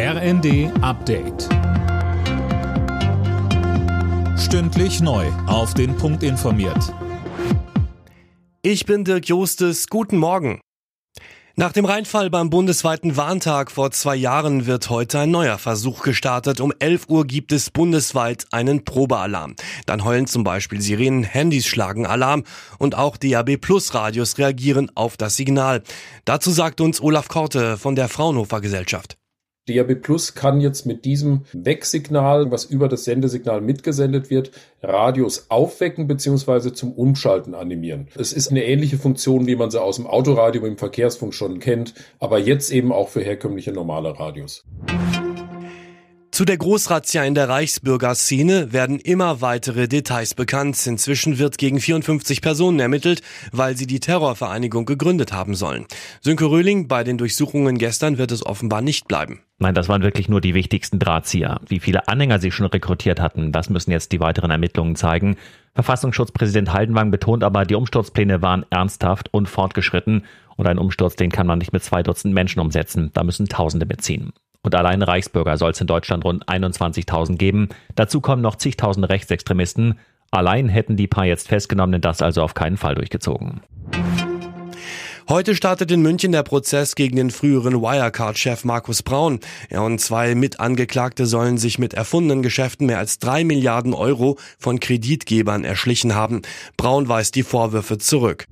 RND Update. Stündlich neu. Auf den Punkt informiert. Ich bin Dirk Jostes. Guten Morgen. Nach dem Reinfall beim bundesweiten Warntag vor zwei Jahren wird heute ein neuer Versuch gestartet. Um 11 Uhr gibt es bundesweit einen Probealarm. Dann heulen zum Beispiel Sirenen, Handys schlagen Alarm und auch DAB Plus Radios reagieren auf das Signal. Dazu sagt uns Olaf Korte von der Fraunhofer Gesellschaft. DAB Plus kann jetzt mit diesem Wegsignal, was über das Sendesignal mitgesendet wird, Radios aufwecken bzw. zum Umschalten animieren. Es ist eine ähnliche Funktion, wie man sie aus dem Autoradio im Verkehrsfunk schon kennt, aber jetzt eben auch für herkömmliche normale Radios. Zu der Großrazzia in der Reichsbürgerszene werden immer weitere Details bekannt. Inzwischen wird gegen 54 Personen ermittelt, weil sie die Terrorvereinigung gegründet haben sollen. Sönke Röhling, bei den Durchsuchungen gestern wird es offenbar nicht bleiben. Nein, das waren wirklich nur die wichtigsten Drahtzieher. Wie viele Anhänger sie schon rekrutiert hatten, das müssen jetzt die weiteren Ermittlungen zeigen. Verfassungsschutzpräsident Haldenwang betont aber, die Umsturzpläne waren ernsthaft und fortgeschritten. Und ein Umsturz, den kann man nicht mit zwei Dutzend Menschen umsetzen. Da müssen Tausende mitziehen. Und allein Reichsbürger soll es in Deutschland rund 21.000 geben. Dazu kommen noch zigtausend Rechtsextremisten. Allein hätten die paar jetzt festgenommenen das also auf keinen Fall durchgezogen. Heute startet in München der Prozess gegen den früheren Wirecard-Chef Markus Braun. Er und zwei Mitangeklagte sollen sich mit erfundenen Geschäften mehr als drei Milliarden Euro von Kreditgebern erschlichen haben. Braun weist die Vorwürfe zurück.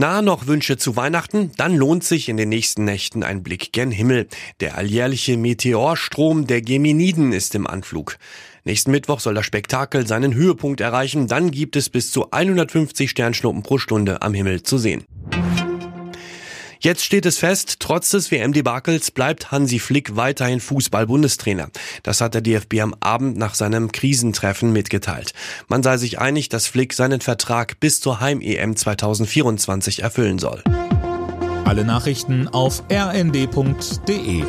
Na, noch Wünsche zu Weihnachten? Dann lohnt sich in den nächsten Nächten ein Blick gen Himmel. Der alljährliche Meteorstrom der Geminiden ist im Anflug. Nächsten Mittwoch soll das Spektakel seinen Höhepunkt erreichen. Dann gibt es bis zu 150 Sternschnuppen pro Stunde am Himmel zu sehen. Jetzt steht es fest, trotz des WM-Debakels bleibt Hansi Flick weiterhin Fußball-Bundestrainer. Das hat der DFB am Abend nach seinem Krisentreffen mitgeteilt. Man sei sich einig, dass Flick seinen Vertrag bis zur Heim-EM 2024 erfüllen soll. Alle Nachrichten auf rnd.de